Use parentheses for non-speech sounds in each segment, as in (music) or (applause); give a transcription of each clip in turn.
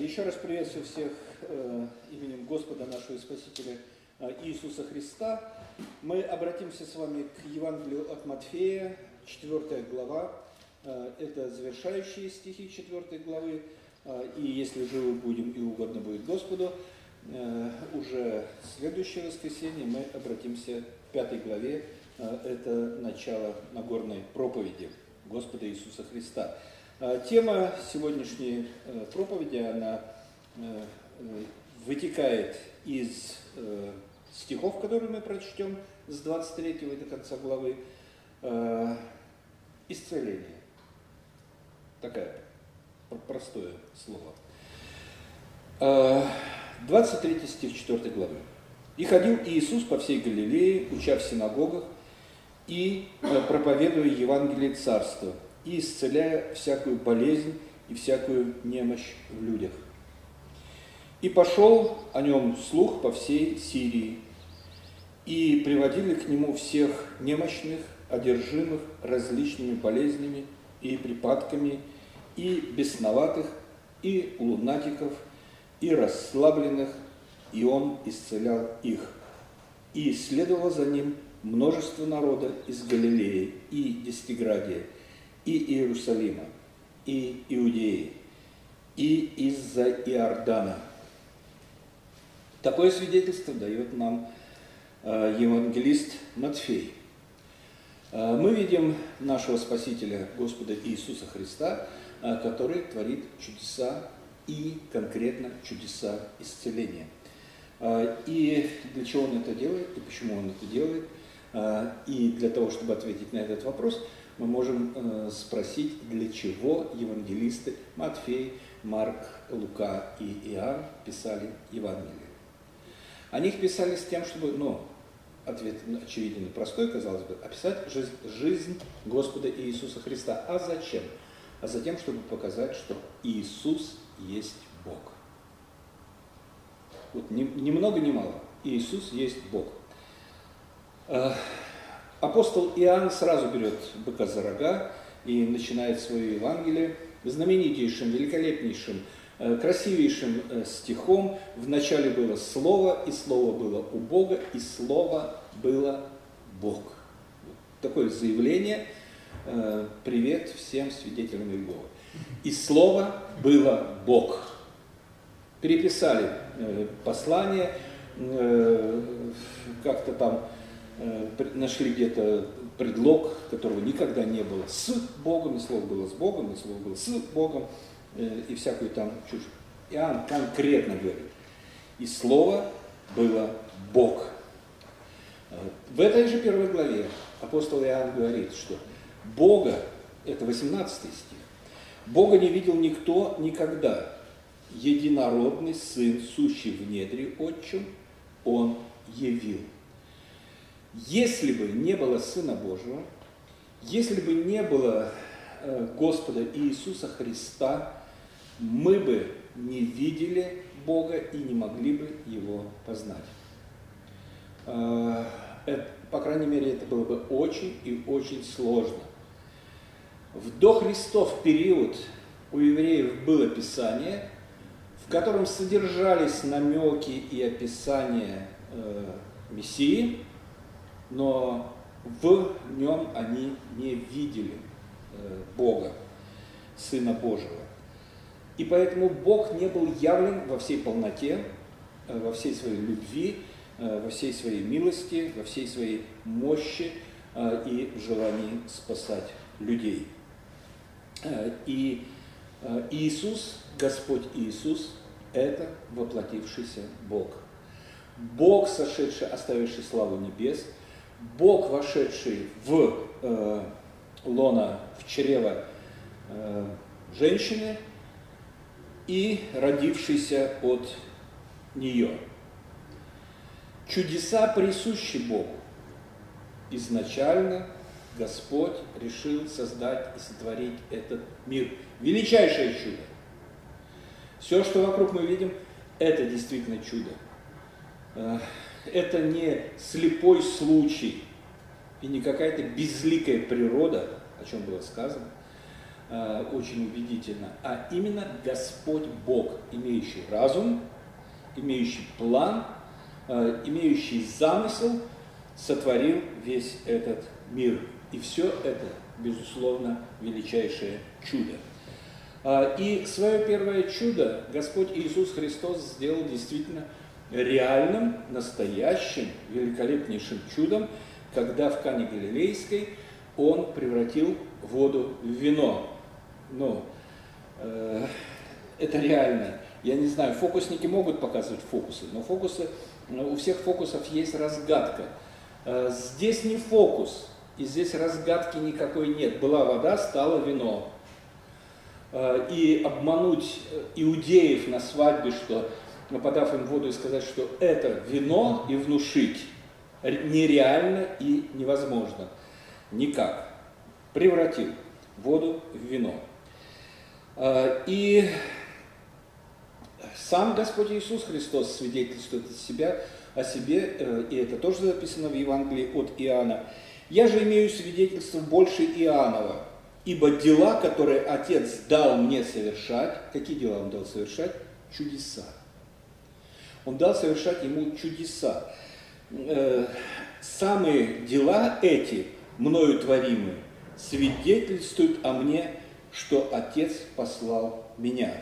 Еще раз приветствую всех э, именем Господа нашего и Спасителя э, Иисуса Христа. Мы обратимся с вами к Евангелию от Матфея, 4 глава. Э, это завершающие стихи 4 главы. И если живы будем и угодно будет Господу, уже следующее воскресенье мы обратимся к 5 главе. Это начало Нагорной проповеди Господа Иисуса Христа. Э, тема сегодняшней э, проповеди, она э, вытекает из стихов, которые мы прочтем с 23 до конца главы. Исцеление. Такое простое слово. 23 стих 4 главы. «И ходил Иисус по всей Галилее, уча в синагогах и проповедуя Евангелие Царства, и исцеляя всякую болезнь и всякую немощь в людях. И пошел о нем слух по всей Сирии, и приводили к нему всех немощных, одержимых различными болезнями и припадками, и бесноватых, и лунатиков, и расслабленных, и он исцелял их. И следовало за ним множество народа из Галилеи и Десятиградия, и Иерусалима, и Иудеи, и из-за Иордана. Такое свидетельство дает нам э, евангелист Матфей. Э, мы видим нашего Спасителя Господа Иисуса Христа, э, который творит чудеса и конкретно чудеса исцеления. И для чего он это делает, и почему он это делает, и для того, чтобы ответить на этот вопрос – мы можем э, спросить, для чего евангелисты Матфей, Марк, Лука и Иоанн писали Евангелие. Они их писали с тем, чтобы, ну, ответ очевиден и простой, казалось бы, описать жизнь, жизнь Господа Иисуса Христа. А зачем? А затем, чтобы показать, что Иисус есть Бог. Вот ни, ни много ни мало. Иисус есть Бог. Апостол Иоанн сразу берет быка за рога и начинает свое Евангелие знаменитейшим, великолепнейшим, э, красивейшим э, стихом. В начале было Слово, и Слово было у Бога, и Слово было Бог. Такое заявление. Э, привет всем свидетелям Иеговы. И Слово было Бог. Переписали послание, как-то там нашли где-то предлог, которого никогда не было с Богом, и слово было с Богом, и слово было с Богом, э, и всякую там чушь. Иоанн конкретно говорит, и слово было Бог. Э, в этой же первой главе апостол Иоанн говорит, что Бога, это 18 стих, Бога не видел никто никогда. Единородный Сын, сущий в недре Отчим, Он явил. Если бы не было Сына Божьего, если бы не было э, Господа Иисуса Христа, мы бы не видели Бога и не могли бы Его познать. Э, по крайней мере, это было бы очень и очень сложно. В дохристов период у евреев было Писание, в котором содержались намеки и описания э, Мессии, но в нем они не видели э, Бога, Сына Божьего. И поэтому Бог не был явлен во всей полноте, э, во всей своей любви, э, во всей своей милости, во всей своей мощи и желании спасать людей. И Иисус, Господь Иисус, это воплотившийся Бог. Бог, сошедший, оставивший славу небес – Бог, вошедший в э, лона, в чрево э, женщины и родившийся от нее. Чудеса присущи Богу. Изначально Господь решил создать и сотворить этот мир. Величайшее чудо. Все, что вокруг мы видим, это действительно чудо. Э, это не слепой случай и не какая-то безликая природа, о чем было сказано, э, очень убедительно, а именно Господь Бог, имеющий разум, имеющий план, э, имеющий замысел, сотворил весь этот мир. И все это, безусловно, величайшее чудо. А, и свое первое чудо Господь Иисус Христос сделал действительно реальным, настоящим, великолепнейшим чудом, когда в Кане Галилейской Он превратил воду в вино. Но э, это реально. Я не знаю, фокусники могут показывать фокусы, но фокусы, у всех фокусов есть разгадка. Э, здесь не фокус, и здесь разгадки никакой нет. Была вода, стало вино. Э, и обмануть иудеев на свадьбе, что подав им воду и сказать, что это вино, и внушить нереально и невозможно. Никак. Превратил воду в вино. Э, и сам Господь Иисус Христос свидетельствует о, себя, о себе, э, и это тоже записано в Евангелии от Иоанна. «Я же имею свидетельство больше Иоаннова, ибо дела, которые Отец дал мне совершать...» Какие дела Он дал совершать? Чудеса. Он дал совершать ему чудеса. Э, самые дела эти, мною творимые, свидетельствуют о мне, что Отец послал меня.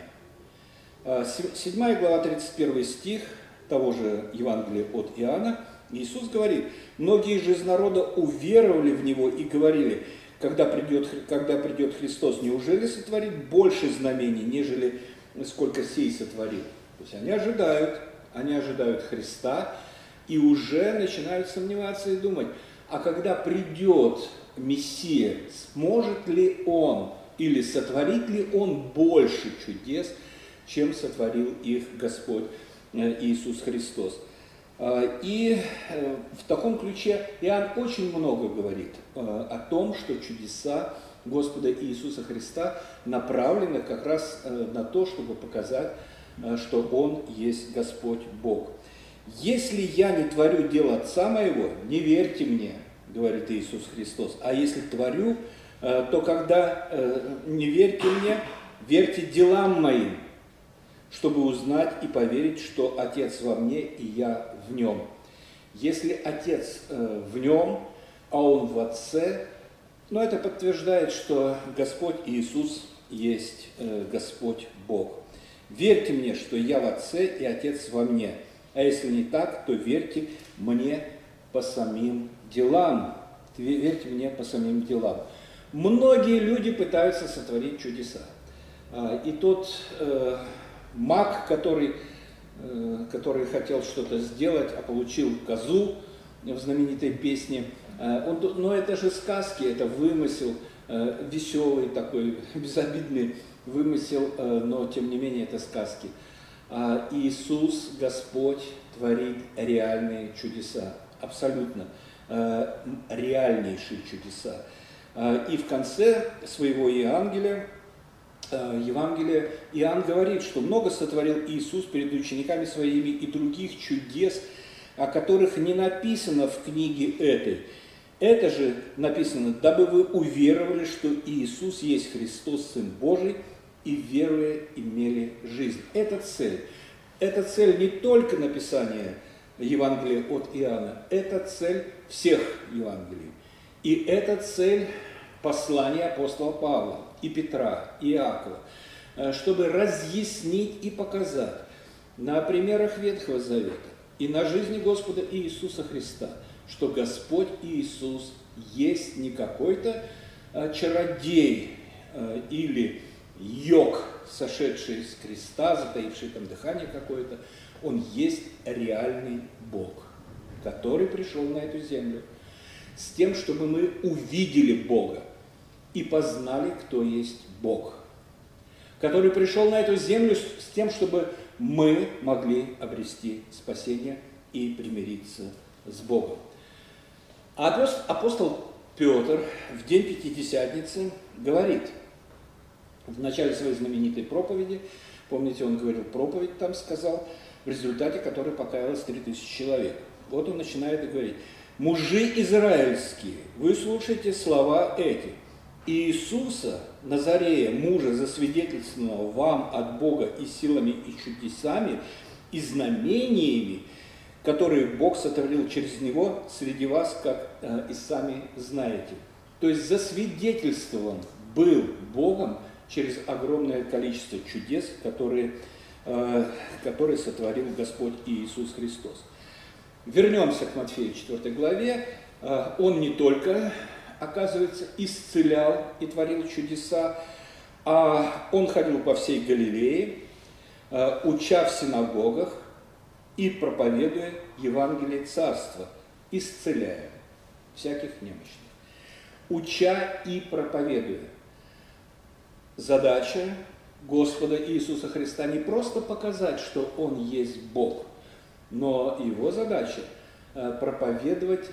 7 э, глава, 31 стих того же Евангелия от Иоанна, Иисус говорит, многие же из народа уверовали в Него и говорили, когда придет, когда придет Христос, неужели сотворит больше знамений, нежели сколько сей сотворил? То есть они ожидают, они ожидают Христа и уже начинают сомневаться и думать, а когда придет Мессия, сможет ли Он или сотворит ли Он больше чудес, чем сотворил их Господь э, Иисус Христос. А, и э, в таком ключе Иоанн очень много говорит э, о том, что чудеса Господа Иисуса Христа направлены как раз на то, чтобы показать, что Он есть Господь Бог. «Если я не творю дело Отца моего, не верьте мне», говорит Иисус Христос, «а если творю, то когда не верьте мне, верьте делам моим, чтобы узнать и поверить, что Отец во мне и я в нем. Если Отец э, в нем, а Он в Отце, но это подтверждает, что Господь Иисус есть э, Господь Бог. Верьте мне, что я в Отце и Отец во мне. А если не так, то верьте мне по самим делам. Верьте мне по самим делам. Многие люди пытаются сотворить чудеса. А, и тот э, маг, который, э, который хотел что-то сделать, а получил козу в знаменитой песне. Э, он, но это же сказки, это вымысел, э, веселый такой, (laughs) безобидный вымысел, но тем не менее это сказки. А Иисус, Господь, творит реальные чудеса, абсолютно реальнейшие чудеса. И в конце своего Евангелия Э, Евангелия, Иоанн говорит, что много сотворил Иисус перед учениками своими и других чудес, о которых не написано в книге этой. Это же написано, дабы вы уверовали, что Иисус есть Христос, Сын Божий, и веруя имели жизнь. Это цель. Это цель не только написания Евангелия от Иоанна, это цель всех Евангелий. И это цель послания апостола Павла и Петра, и Иакова, э, чтобы разъяснить и показать на примерах Ветхого Завета и на жизни Господа Иисуса Христа, что Господь Иисус есть не какой-то э, чародей э, или йог, сошедший с креста, затаивший там дыхание какое-то, он есть реальный Бог, который пришел на эту землю с тем, чтобы мы увидели Бога, и познали, кто есть Бог, который пришел на эту землю с тем, чтобы мы могли обрести спасение и примириться с Богом. А апостол Петр в день Пятидесятницы говорит, в начале своей знаменитой проповеди, помните, он говорил проповедь там сказал, в результате которой покаялось 3000 человек. Вот он начинает говорить, мужи израильские, вы слушайте слова эти – Иисуса, Назарея, мужа, засвидетельственного вам от Бога и силами, и чудесами, и знамениями, которые Бог сотворил через него среди вас, как э, и сами знаете. То есть засвидетельствован был Богом через огромное количество чудес, которые, э, которые сотворил Господь Иисус Христос. Вернемся к Матфею 4 главе. Э, он не только, оказывается, исцелял и творил чудеса, а он ходил по всей Галилее, э, уча в синагогах и проповедуя Евангелие Царства, исцеляя всяких немощных. Уча и проповедуя. Задача Господа Иисуса Христа не просто показать, что Он есть Бог, но его задача э, проповедовать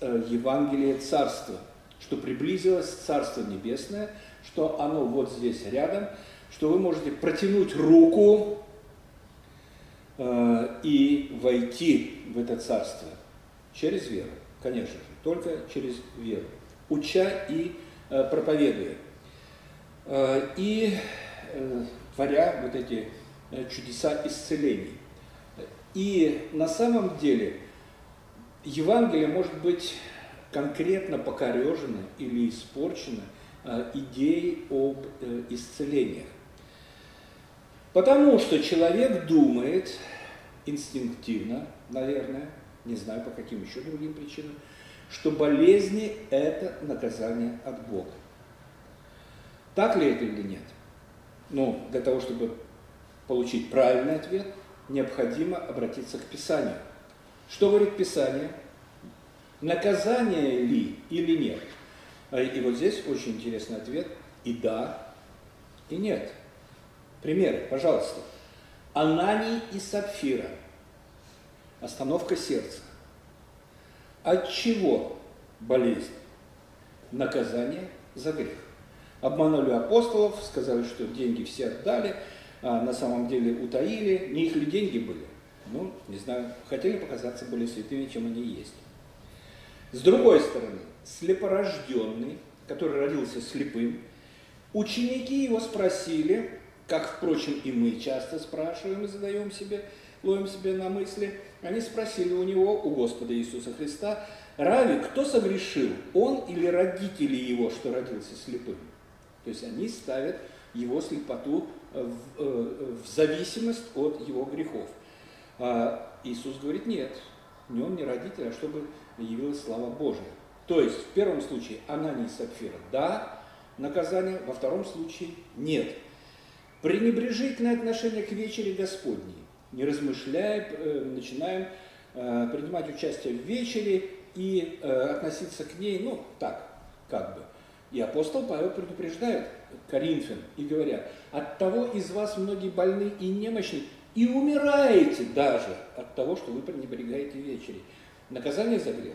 э, Евангелие Царства, что приблизилось Царство Небесное, что оно вот здесь рядом, что вы можете протянуть руку э, и войти в это Царство через веру, конечно же, только через веру, уча и проповедуя. Э, и э, творя вот эти э, чудеса исцелений. И на самом деле Евангелие может быть конкретно покорежено или испорчено идеей об исцелениях. Потому что человек думает инстинктивно, наверное, не знаю по каким еще другим причинам, что болезни – это наказание от Бога. Так ли это или нет? Ну, для того, чтобы получить правильный ответ, необходимо обратиться к Писанию. Что говорит Писание? Наказание ли или нет? А, и вот здесь очень интересный ответ. И да, и нет. Примеры, пожалуйста. Ананий и Сапфира. Остановка сердца. От чего болезнь? Наказание за грех. Обманули апостолов, сказали, что деньги все отдали, а на самом деле утаили. Не их ли деньги были? Ну, не знаю, хотели показаться более святыми, чем они есть. С другой стороны, слепорожденный, который родился слепым, ученики его спросили, как, впрочем, и мы часто спрашиваем и задаем себе, ловим себе на мысли, они спросили у него, у Господа Иисуса Христа, Рави, кто согрешил, он или родители его, что родился слепым? То есть они ставят его слепоту э, в, э, в зависимость от его грехов. А Иисус говорит, нет, не он не родитель, а чтобы явилась слава Божия. То есть в первом случае она не Сапфира, да, наказание, во втором случае нет. Пренебрежительное отношение к вечере Господней. Не размышляя, э, начинаем принимать участие в вечере и относиться к ней, ну, так, как бы. И апостол Павел предупреждает Коринфян и говорят, от того из вас многие больны и немощны, и умираете даже от того, что вы пренебрегаете вечерей. Наказание за грех?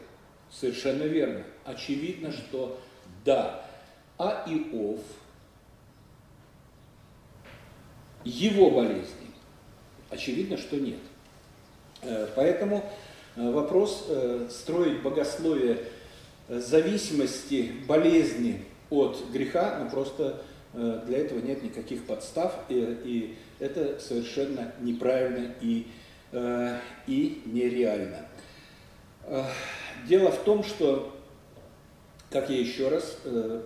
Совершенно верно. Очевидно, что да. А Иов, его болезни, очевидно, что нет. Э, поэтому э, вопрос э, строить богословие зависимости, болезни от греха, но просто э, для этого нет никаких подстав, и, и это совершенно неправильно и, э, и нереально. Э, дело в том, что, как я еще раз,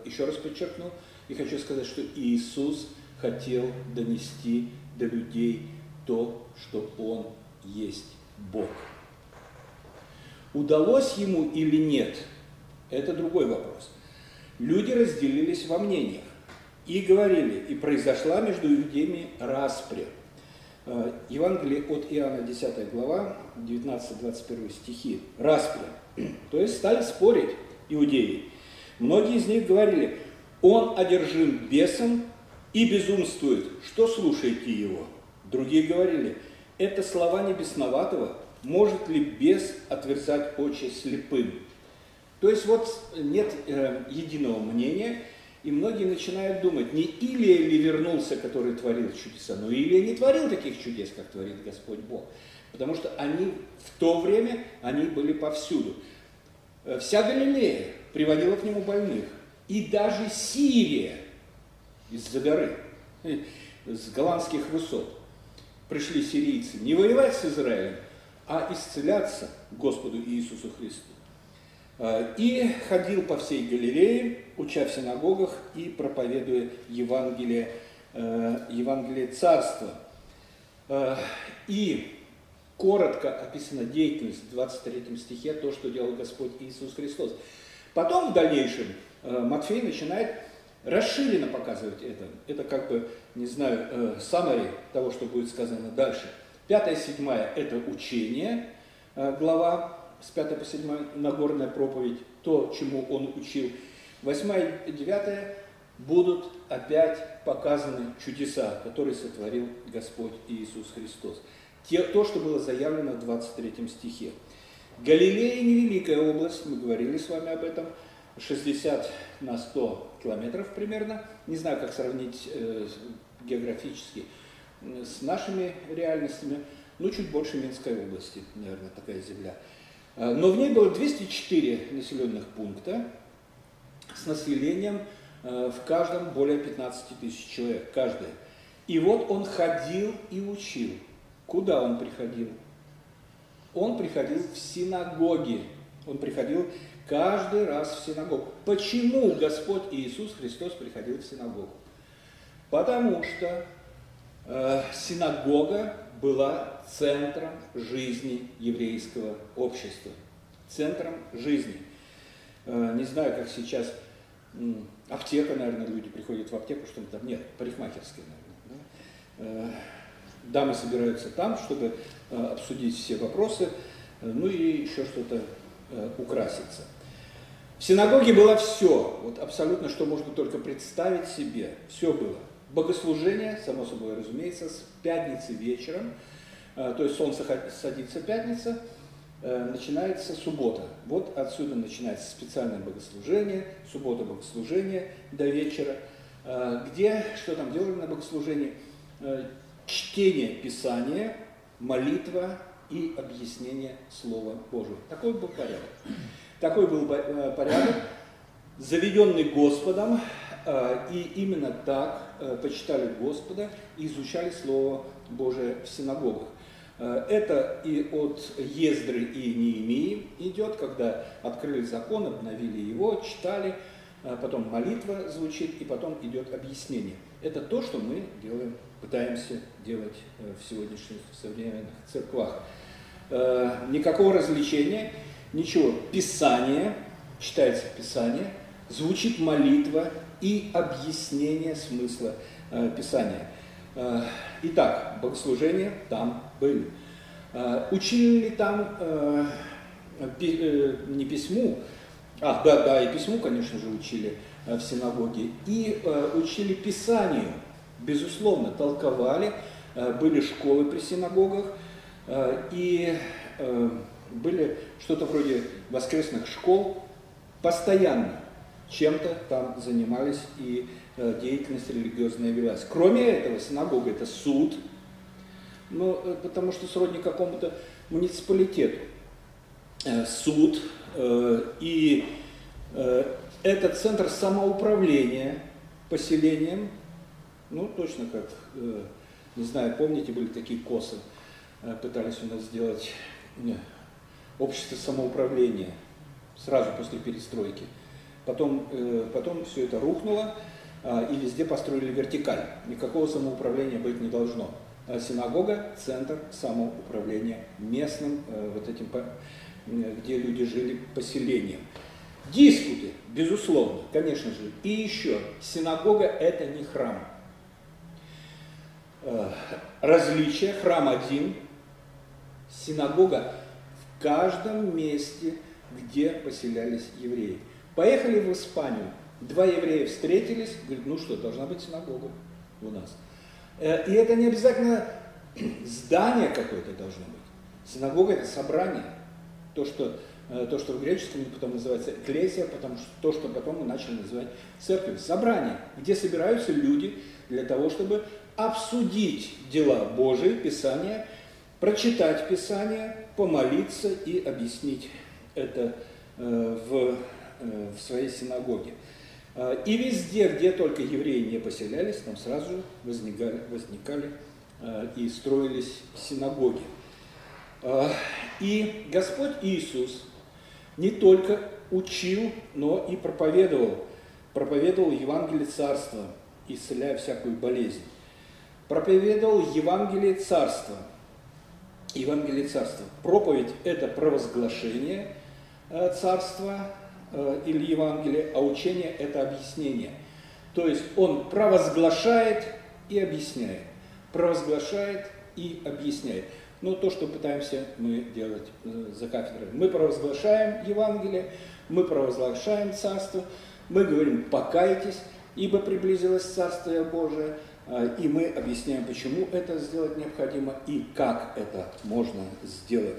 еще раз подчеркну, и хочу сказать, что Иисус хотел донести до людей то, что Он есть Бог. Удалось ему или нет – это другой вопрос. Люди разделились во мнениях и говорили, и произошла между иудеями распря. Э, Евангелие от Иоанна, 10 глава, 19-21 стихи. Распря. (clears throat) То есть стали спорить иудеи. Многие из них говорили, он одержим бесом и безумствует. Что слушаете его? Другие говорили, это слова небесноватого. Может ли бес отверзать очи слепым? То есть вот нет э, единого мнения, и многие начинают думать, не Илия ли вернулся, который творил чудеса, но Илия не творил таких чудес, как творит Господь Бог. Потому что они в то время, они были повсюду. Э, вся Галилея приводила к нему больных. И даже Сирия из-за горы, с голландских высот, пришли сирийцы не воевать с Израилем, а исцеляться Господу Иисусу Христу. А, и ходил по всей Галилее, уча в синагогах и проповедуя Евангелие, э, Евангелие Царства. А, и коротко описана деятельность в 23 стихе, то, что делал Господь Иисус Христос. Потом в дальнейшем э, Матфей начинает расширенно показывать это. Это как бы, не знаю, самое того, что будет сказано дальше. Пятая, седьмая – это учение, э, глава с 5 по 7 Нагорная проповедь, то, чему он учил. Восьмая и девятая будут опять показаны чудеса, которые сотворил Господь Иисус Христос. Те, то, что было заявлено в 23 стихе. Галилея невеликая область, мы говорили с вами об этом, 60 на 100 километров примерно. Не знаю, как сравнить э, географически э, с нашими реальностями, ну, чуть больше Минской области, наверное, такая земля. Э, но в ней было 204 населенных пункта с населением э, в каждом более 15 тысяч человек, каждый. И вот он ходил и учил. Куда он приходил? Он приходил в синагоги. Он приходил каждый раз в синагогу. Почему Господь Иисус Христос приходил в синагогу? Потому что э, синагога была центром жизни еврейского общества. Центром жизни. Э, не знаю, как сейчас аптека, наверное, люди приходят в аптеку, что там нет, парикмахерская, наверное. Да? Э, дамы собираются там, чтобы э, обсудить все вопросы, ну и еще что-то украситься. В синагоге было все, вот абсолютно, что можно только представить себе, все было. Богослужение, само собой разумеется, с пятницы вечером, э, то есть солнце садится пятница, э, начинается суббота. Вот отсюда начинается специальное богослужение, суббота богослужение до вечера, э, где, что там делали на богослужении, чтение Писания, молитва и объяснение Слова Божьего. Такой был порядок. Такой был порядок, заведенный Господом, и именно так Э, почитали Господа и изучали Слово Божие в синагогах. Э, это и от Ездры и Неемии идет, когда открыли закон, обновили его, читали, э, потом молитва звучит, и потом идет объяснение. Это то, что мы делаем, пытаемся делать в сегодняшних современных церквах. Никакого развлечения, ничего. Писание, читается Писание, звучит молитва, и объяснение смысла э, Писания. Э, итак, богослужения там были. Э, учили ли там не письму, а, да, да, и письму, конечно же, учили в синагоге, и учили Писанию, безусловно, толковали, были школы при синагогах, и были что-то вроде воскресных школ постоянно чем-то там занимались и э, деятельность религиозная велась. Кроме этого, синагога это суд, ну, э, потому что сродни какому-то муниципалитету. Э, суд и это центр самоуправления поселением, ну, точно как, не знаю, помните, были такие косы, пытались у нас сделать общество самоуправления сразу после перестройки. Потом, э, потом все это рухнуло, а, и везде построили вертикаль. Никакого самоуправления быть не должно. А синагога – центр самоуправления местным, э, вот этим, где люди жили, поселением. Диспуты, безусловно, конечно же. И еще, синагога – это не храм. Э, различие, храм один, синагога в каждом месте, где поселялись евреи. Поехали в Испанию. Два еврея встретились, говорят, ну что, должна быть синагога у нас. Э, и это не обязательно (clears throat) здание какое-то должно быть. Синагога – это собрание. То, что, э, то, что в греческом потом называется эклезия, потому что то, что потом мы начали называть церковью. Собрание, где собираются люди для того, чтобы обсудить дела Божии, Писания, прочитать Писание, помолиться и объяснить это э, в в своей синагоге. И везде, где только евреи не поселялись, там сразу же возникали, возникали и строились синагоги. И Господь Иисус не только учил, но и проповедовал, проповедовал Евангелие Царства, исцеляя всякую болезнь. Проповедовал Евангелие Царства. Евангелие Царства. Проповедь – это провозглашение э, Царства э, или Евангелия, а учение – это объяснение. То есть он провозглашает и объясняет. Провозглашает и объясняет. Но то, что пытаемся мы делать э, за кафедрой. Мы провозглашаем Евангелие, мы провозглашаем Царство, мы говорим «покайтесь», ибо приблизилось Царствие Божие, э, и мы объясняем, почему это сделать необходимо и как это можно сделать.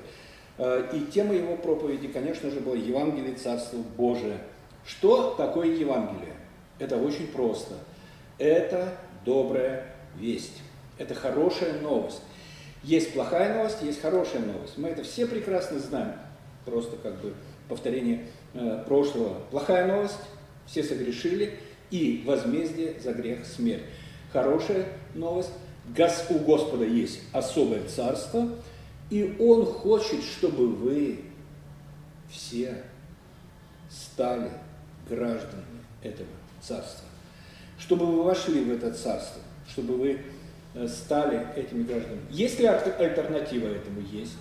Э, и тема его проповеди, конечно же, была Евангелие Царства Божие. Что такое Евангелие? Это очень просто. Это добрая весть. Это хорошая новость. Есть плохая новость, есть хорошая новость. Мы это все прекрасно знаем. Просто как бы повторение э, прошлого. Плохая новость, все согрешили, и возмездие за грех смерть. Хорошая новость, у Господа есть особое царство, и Он хочет, чтобы вы все стали гражданами этого царства. Чтобы вы вошли в это царство, чтобы вы э, стали этими гражданами. Есть ли альтернатива этому? Есть.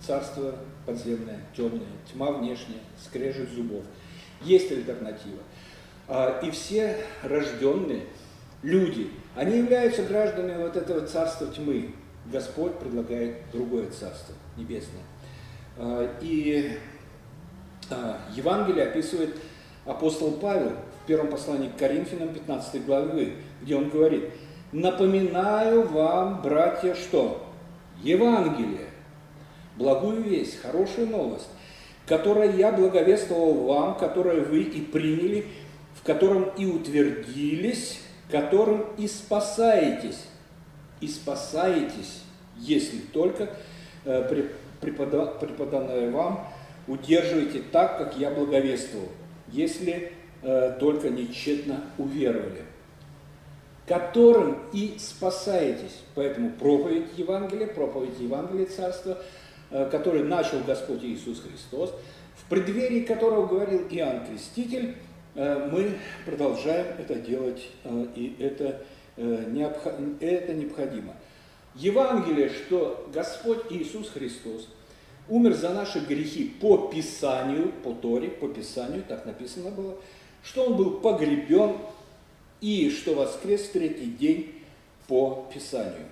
Царство подземное, темное, тьма внешняя, скрежет зубов. Есть альтернатива. А, и все рожденные люди, они являются гражданами вот этого царства тьмы. Господь предлагает другое царство небесное. А, и а, Евангелие описывает апостол Павел в первом послании к Коринфянам 15 главы, где он говорит, «Напоминаю вам, братья, что? Евангелие, благую весть, хорошую новость, которую я благовествовал вам, которую вы и приняли, в котором и утвердились, которым и спасаетесь. И спасаетесь, если только э, преподанное вам удерживаете так, как я благовествовал, если э, только нечетно уверовали которым и спасаетесь. Поэтому проповедь Евангелия, проповедь Евангелия Царства, э, который начал Господь Иисус Христос, в преддверии которого говорил Иоанн Креститель, мы продолжаем это делать, и это, это необходимо. Евангелие, что Господь Иисус Христос умер за наши грехи по Писанию, по Торе, по Писанию, так написано было, что Он был погребен и что воскрес в третий день по Писанию.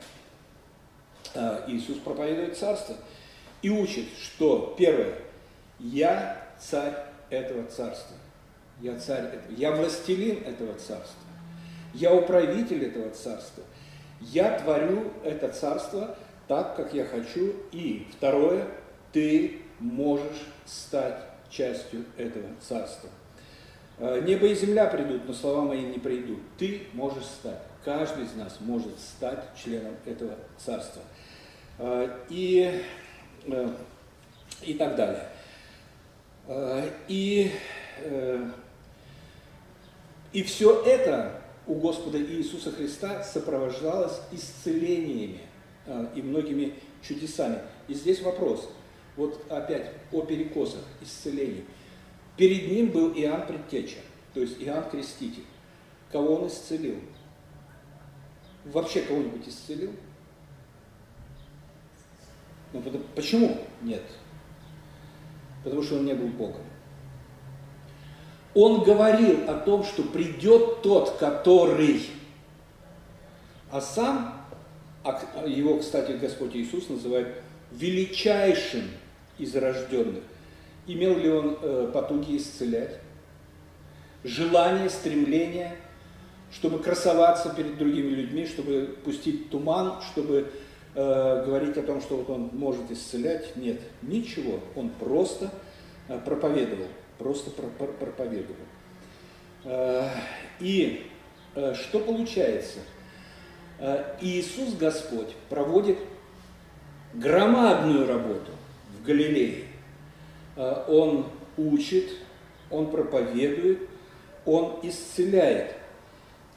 Иисус проповедует Царство и учит, что первое, я царь этого Царства. Я царь, я властелин этого царства. Я управитель этого царства. Я творю это царство так, как я хочу. И второе, ты можешь стать частью этого царства. Э, небо и земля придут, но слова мои не придут. Ты можешь стать. Каждый из нас может стать членом этого царства. Э, и, э, и так далее. И и все это у Господа Иисуса Христа сопровождалось исцелениями э, и многими чудесами. И здесь вопрос, вот опять о перекосах, исцелений. Перед ним был Иоанн Предтеча, то есть Иоанн Креститель. Кого он исцелил? Вообще кого-нибудь исцелил? Ну, почему нет? Потому что он не был Богом. Он говорил о том, что придет тот, который, а сам, а его, кстати, Господь Иисус называет величайшим из рожденных. Имел ли он э, потуги исцелять? Желание, стремление, чтобы красоваться перед другими людьми, чтобы пустить туман, чтобы э, говорить о том, что вот он может исцелять? Нет, ничего. Он просто э, проповедовал просто проповедовал. Э, и э, что получается? Э, Иисус Господь проводит громадную работу в Галилее. Он учит, он проповедует, Он исцеляет.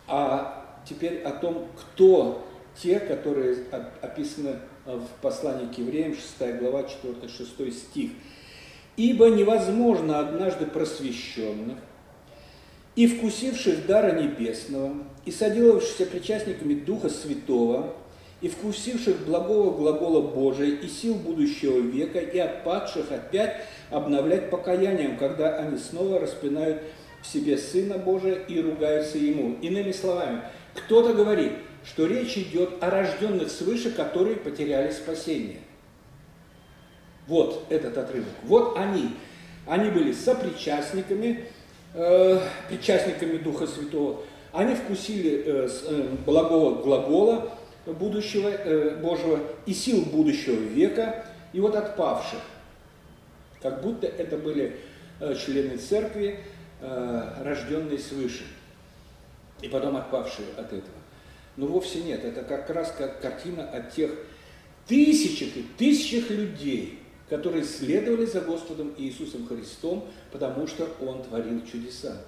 А теперь о том, кто те, которые описаны в послании к евреям, 6 глава, 4-6 стих. «Ибо невозможно однажды просвещенных, и вкусивших дара небесного, и соделавшихся причастниками Духа Святого, и вкусивших благого глагола Божия и сил будущего века, и отпадших опять обновлять покаянием, когда они снова распинают в себе Сына Божия и ругаются Ему. Иными словами, кто-то говорит, что речь идет о рожденных свыше, которые потеряли спасение. Вот этот отрывок. Вот они. Они были сопричастниками, э, причастниками Духа Святого. Они вкусили э, э, благого глагола будущего э, Божьего и сил будущего века, и вот отпавших. Как будто это были э, члены церкви, э, рожденные свыше, и потом отпавшие от этого. Но вовсе нет, это как раз как картина о тех тысячах и тысячах людей, которые следовали за Господом Иисусом Христом, потому что Он творил чудеса.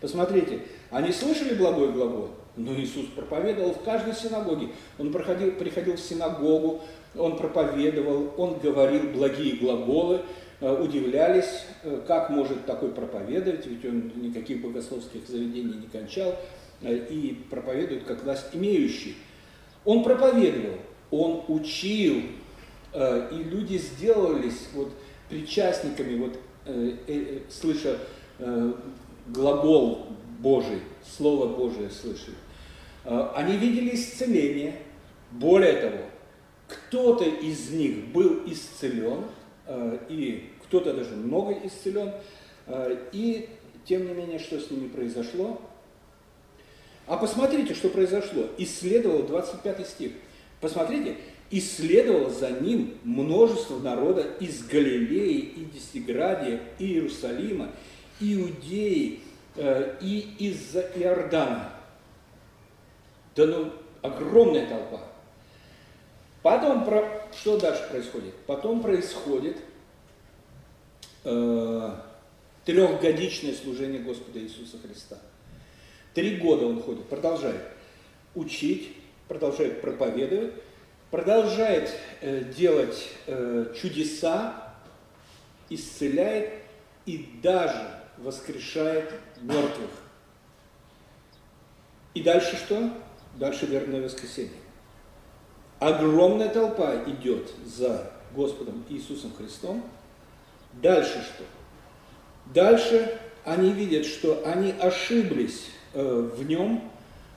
Посмотрите, они слышали благой глагол? Но Иисус проповедовал в каждой синагоге. Он проходил, приходил в синагогу, Он проповедовал, Он говорил благие глаголы, э, удивлялись, э, как может такой проповедовать, ведь он никаких богословских заведений не кончал, Э, и проповедует как власть имеющий. Он проповедовал, он учил, и люди сделались вот причастниками, вот, э, слыша глагол Божий, Слово Божие слышали. Они видели исцеление. Более того, кто-то из них был исцелен, и кто-то даже много исцелен, и тем не менее, что с ними произошло? А посмотрите, что произошло. Исследовал 25 стих. Посмотрите, исследовало за ним множество народа из Галилеи и Десятиградия, и Иерусалима, Иудеи э, и из-за Иордана. Да ну, огромная толпа. Потом, про... что дальше происходит? Потом происходит э, трехгодичное служение Господа Иисуса Христа – Три года он ходит, продолжает учить, продолжает проповедовать, продолжает э, делать э, чудеса, исцеляет и даже воскрешает мертвых. И дальше что? Дальше верное воскресенье. Огромная толпа идет за Господом Иисусом Христом. Дальше что? Дальше они видят, что они ошиблись Э, в нем,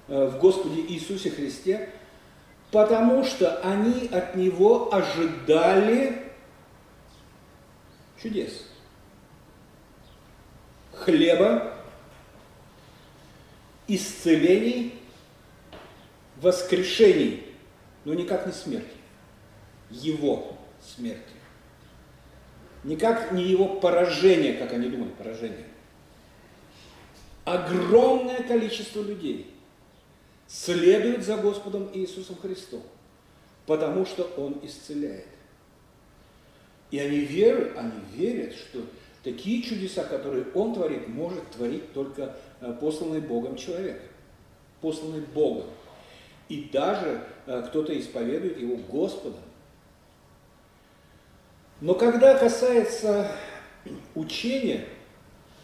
в Господе Иисусе Христе, потому что они от Него ожидали чудес. Хлеба, исцелений, воскрешений, но никак не смерти. Его смерти. Никак не его поражение, как они думали, поражение огромное количество людей следует за Господом Иисусом Христом, потому что Он исцеляет. И они верят, они верят, что такие чудеса, которые Он творит, может творить только э, посланный Богом человек, посланный Богом. И даже э, кто-то исповедует Его Господом. Но когда касается учения,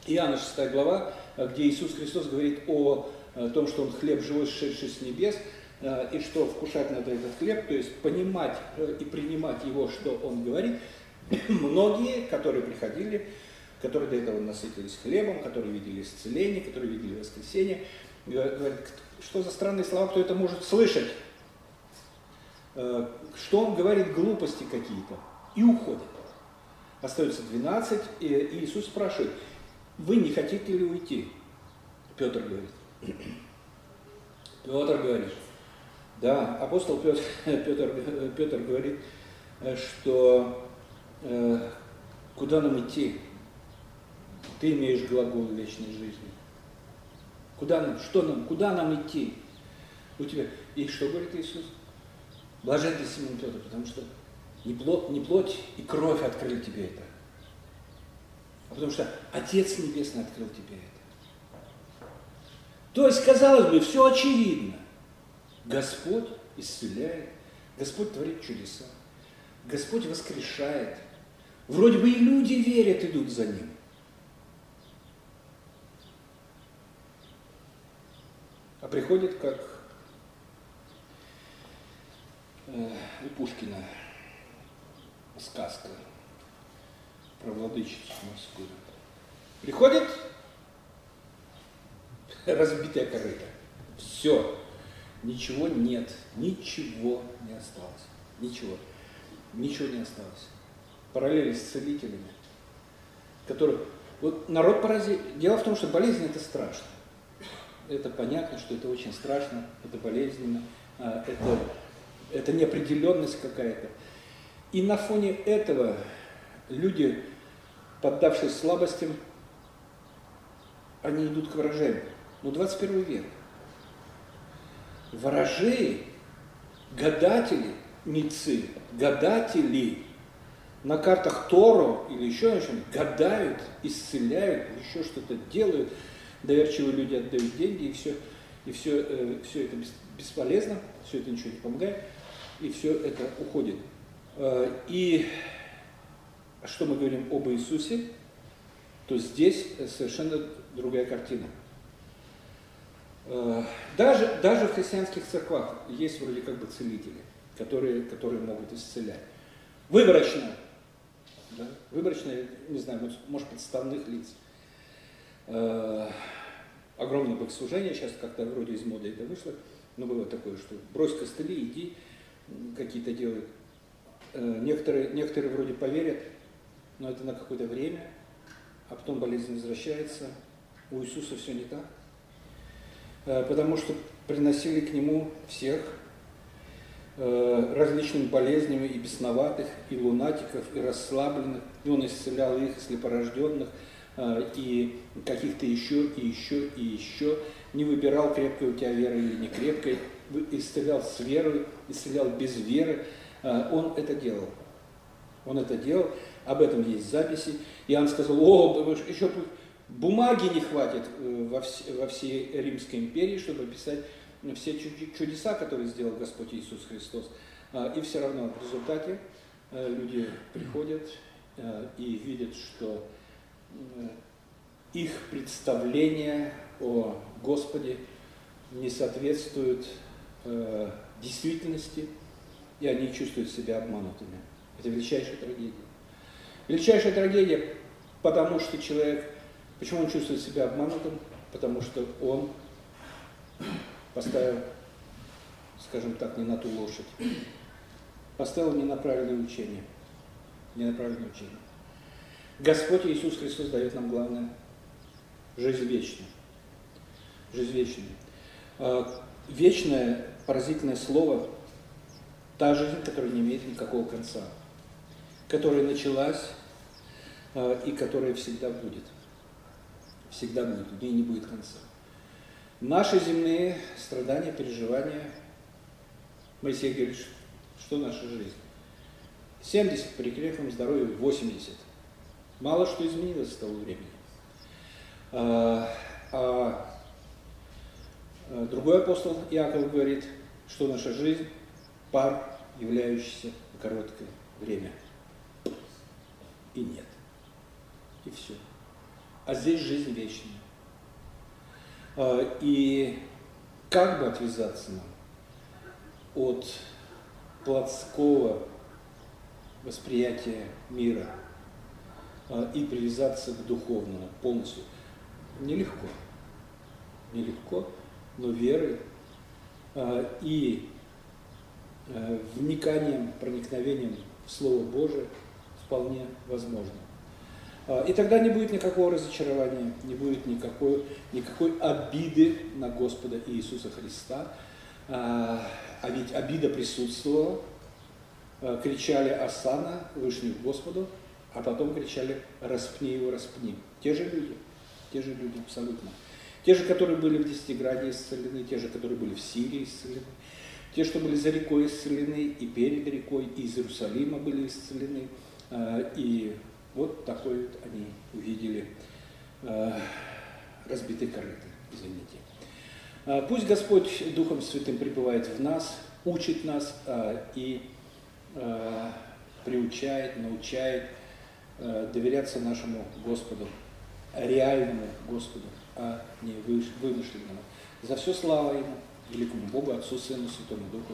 Иоанна 6 глава, где Иисус Христос говорит о э, том, что Он хлеб живой, сшедший с небес, э, и что вкушать надо этот хлеб, то есть понимать э, и принимать его, что Он говорит. (coughs) Многие, которые приходили, которые до этого насытились хлебом, которые видели исцеление, которые видели воскресение, говорят, что за странные слова, кто это может слышать? Что он говорит глупости какие-то? И уходит. Остается 12, и Иисус спрашивает, вы не хотите ли уйти? Петр говорит. Петр говорит, да, апостол Петр, Петр, Петр говорит, что э, куда нам идти? Ты имеешь глагол вечной жизни. Куда нам, что нам, куда нам идти? У тебя. И что говорит Иисус? Блажен ты, Симон Петр, потому что не плоть, не плоть и кровь открыли тебе это, а потому что Отец Небесный открыл тебе это. То есть, казалось бы, все очевидно. Господь исцеляет, Господь творит чудеса, Господь воскрешает. Вроде бы и люди верят, идут за Ним. А приходит, как э, у Пушкина сказка про владычицу морскую. Приходит разбитая корыта. Все. Ничего нет. Ничего не осталось. Ничего. Ничего не осталось. Параллели с целителями, которых... Вот народ поразил. Дело в том, что болезнь это страшно. Это понятно, что это очень страшно, это болезненно, а, это, это неопределенность какая-то. И на фоне этого люди, поддавшись слабостям, они идут к ворожеям. Ну, 21 век. Ворожеи, гадатели, нецы, гадатели на картах Торо или еще на чем гадают, исцеляют, еще что-то делают. Доверчивые люди отдают деньги, и все, и все, э, все это бесполезно, все это ничего не помогает, и все это уходит. Э, и что мы говорим об Иисусе, то здесь совершенно другая картина. Э, даже, даже в христианских церквах есть вроде как бы целители, которые, которые могут исцелять. Выборочно, да, выборочно, не знаю, может, подставных лиц. Э, огромное богослужение, сейчас как-то вроде из моды это вышло, но было такое, что брось костыли, иди, какие-то делают. Э, некоторые, некоторые вроде поверят, но это на какое-то время, а потом болезнь возвращается. У Иисуса все не так. Э, потому что приносили к нему всех э, различными болезнями и бесноватых, и лунатиков, и расслабленных, и он исцелял их, слепорожденных, э, и каких-то еще, и еще, и еще, не выбирал, крепкая у тебя вера или не крепкая, исцелял с верой, исцелял без веры, он это делал. Он это делал, об этом есть записи. И он сказал, о, еще Бумаги не хватит э, во, вс во всей Римской империи, чтобы описать все чудеса, которые сделал Господь Иисус Христос. А, и все равно в результате э, люди приходят э, и видят, что их представление о Господе не соответствует действительности, и они чувствуют себя обманутыми. Это величайшая трагедия. Величайшая трагедия, потому что человек Почему он чувствует себя обманутым? Потому что он поставил, скажем так, не на ту лошадь. Поставил не на правильное учение. Не на правильное учение. Господь Иисус Христос дает нам главное – жизнь вечную. Жизнь вечную. А, вечное, поразительное слово – та жизнь, которая не имеет никакого конца, которая началась а, и которая всегда будет – всегда будет, у ней не будет конца. Наши земные страдания, переживания, Моисей говорит, что наша жизнь? 70 при крепком здоровье, 80. Мало что изменилось с того времени. А, а, а другой апостол Иаков говорит, что наша жизнь – пар, являющийся короткое время. И нет. И все а здесь жизнь вечная. А, и как бы отвязаться нам от плотского восприятия мира а, и привязаться к духовному полностью? Нелегко. Нелегко, но верой а, и вниканием, проникновением в Слово Божие вполне возможно. А, и тогда не будет никакого разочарования, не будет никакой, никакой обиды на Господа Иисуса Христа. А, а ведь обида присутствовала. А, кричали Асана, вышли к Господу, а потом кричали «распни его, распни». Те же люди, те же люди абсолютно. Те же, которые были в Десятиграде исцелены, те же, которые были в Сирии исцелены, те, что были за рекой исцелены, и перед рекой, и из Иерусалима были исцелены, и вот такой они увидели э, разбитый корыто, извините. А, Пусть Господь Духом Святым пребывает в нас, учит нас а, и а, приучает, научает а, доверяться нашему Господу, реальному Господу, а не вымышленному. За все слава Ему, великому Богу, Отцу, Сыну, Святому Духу.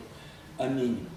Аминь.